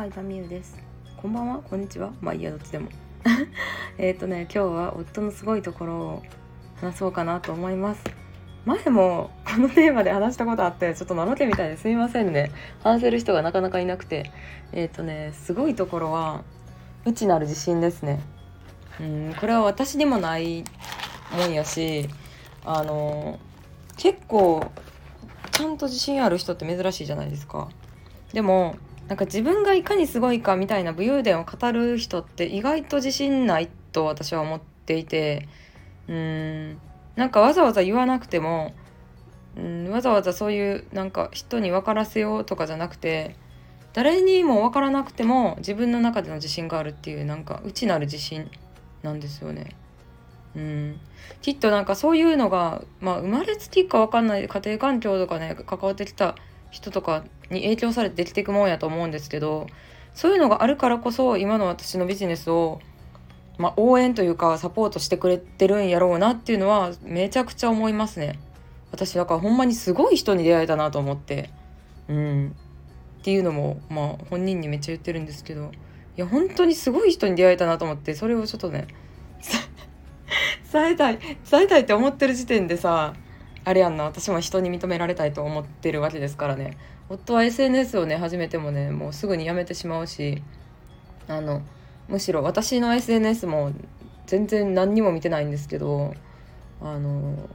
はいタミユです。こんばんは。こんにちは。まあいいやどっちでも。えっとね今日は夫のすごいところを話そうかなと思います。前もこのテーマで話したことあってちょっとのろけみたいですいませんね。話せる人がなかなかいなくて。えっ、とねすごいところは内なる自信ですね。うんこれは私にもないもんやしあの結構ちゃんと自信ある人って珍しいじゃないですか。でもなんか自分がいかにすごいかみたいな武勇伝を語る人って意外と自信ないと私は思っていてうーんなんかわざわざ言わなくてもうんわざわざそういうなんか人に分からせようとかじゃなくて誰にも分からなくても自分の中での自信があるっていうなんか内なる自信なんですよね。うん、きっとなんかそういうのが、まあ、生まれつきか分かんない家庭環境とかね関わってきた人とかに影響されてできていくもんやと思うんですけどそういうのがあるからこそ今の私のビジネスを、まあ、応援というかサポートしてくれてるんやろうなっていうのはめちゃくちゃ思いますね。私だからほんまにすごい人に出会えたなと思って、うん、っていうのもまあ本人にめっちゃ言ってるんですけど。いや本当にすごい人に出会えたなと思ってそれをちょっとね伝 えたい伝えたいって思ってる時点でさあれやんな。私も人に認められたいと思ってるわけですからね。夫は SNS をね始めてもねもうすぐにやめてしまうしあのむしろ私の SNS も全然何にも見てないんですけどあの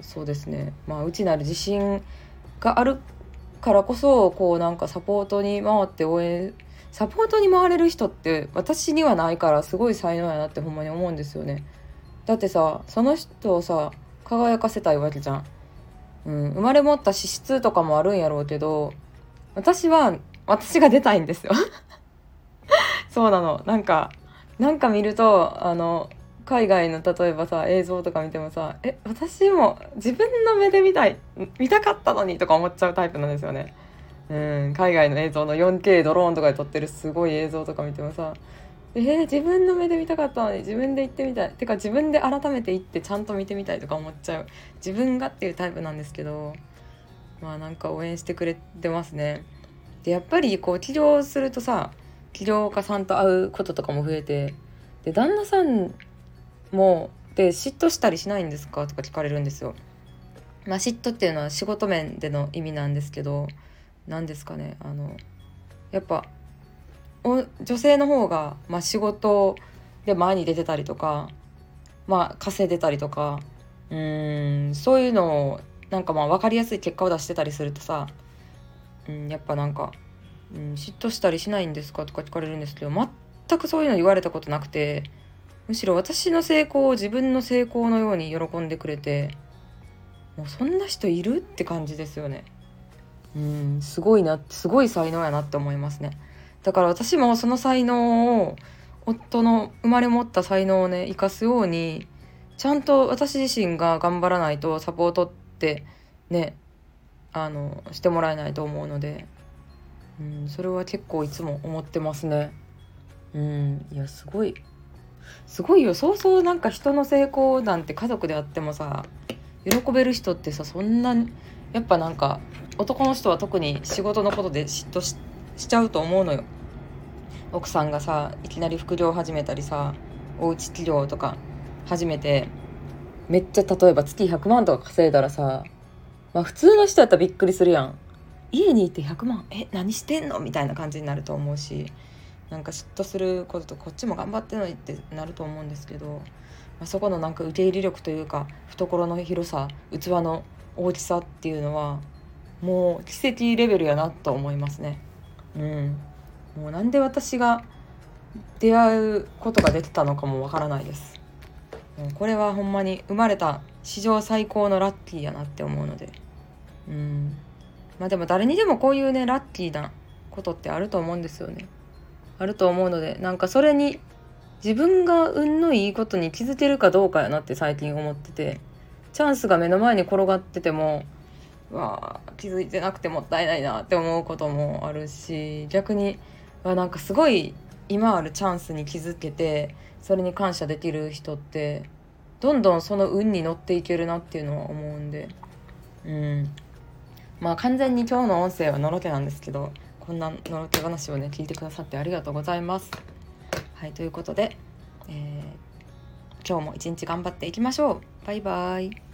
そうですね。まあ内なる自信があるからこそこうなんかサポートに回って応援サポートに回れる人って私にはないからすごい才能やなってほんまに思うんですよね。だってさその人をさ輝かせたいわけじゃん。うん、生まれ持った資質とかもあるんやろうけど私は私が出たいんですよ そうなのなんかなんか見るとあの海外の例えばさ映像とか見てもさえ私も自分の目で見たい見たかったのにとか思っちゃうタイプなんですよね。うん、海外の映像の 4K ドローンとかで撮ってるすごい映像とか見てもさえー、自分の目で見たかったのに自分で行ってみたい。てか自分で改めて行ってちゃんと見てみたいとか思っちゃう。自分がっていうタイプなんですけどまあなんか応援してくれてますね。でやっぱりこう起業するとさ起業家さんと会うこととかも増えてで旦那さんもで嫉妬したりしないんですか？とか聞かれるんですよ。まあ嫉妬っていうのは仕事面での意味なんですけど何ですかね。あのやっぱ女性の方が、まあ、仕事で前に出てたりとか、まあ、稼いでたりとかうんそういうのをなんかまあ分かりやすい結果を出してたりするとさ、うん、やっぱなんか、うん、嫉妬したりしないんですかとか聞かれるんですけど全くそういうの言われたことなくてむしろ私の成功を自分の成功のように喜んでくれてもうそんな人いる？って感じですよね。うんすごいなすごい才能やなって思いますね。だから私もその才能を夫の生まれ持った才能をね生かすようにちゃんと私自身が頑張らないとサポートってねあのしてもらえないと思うので、うん、それは結構いつも思ってますね。うん、いやすごいすごいよそうそうなんか人の成功なんて家族であってもさ喜べる人ってさそんなやっぱなんか男の人は特に仕事のことで嫉妬してしちゃうと思うのよ。奥さんがさいきなり副業始めたりさおうち企業とか始めてめっちゃ例えば月100万とか稼いだらさまあ普通の人やったらびっくりするやん。家にいて100万え何してんの？みたいな感じになると思うしなんか嫉妬することとこっちも頑張ってんのにってなると思うんですけど、まあ、そこのなんか受け入れ力というか懐の広さ器の大きさっていうのはもう奇跡レベルやなと思いますね。うん。もうなんで私が出会うことができたのかもわからないです。もうこれはほんまに生まれた史上最高のラッキーやなって思うので。うん。まあでも誰にでもこういうねラッキーなことってあると思うんですよね。あると思うのでなんかそれに自分が運のいいことに気づけるかどうかやなって最近思っててチャンスが目の前に転がっててもわ気づいてなくてもったいないなって思うこともあるし逆にわなんかすごい今あるチャンスに気づけてそれに感謝できる人ってどんどんその運に乗っていけるなっていうのは思うんでうんまあ完全に今日の音声はのろけなんですけどこんなの手話をね聞いてくださってありがとうございます。はいということで、えー、今日も一日頑張っていきましょう。バイバイ。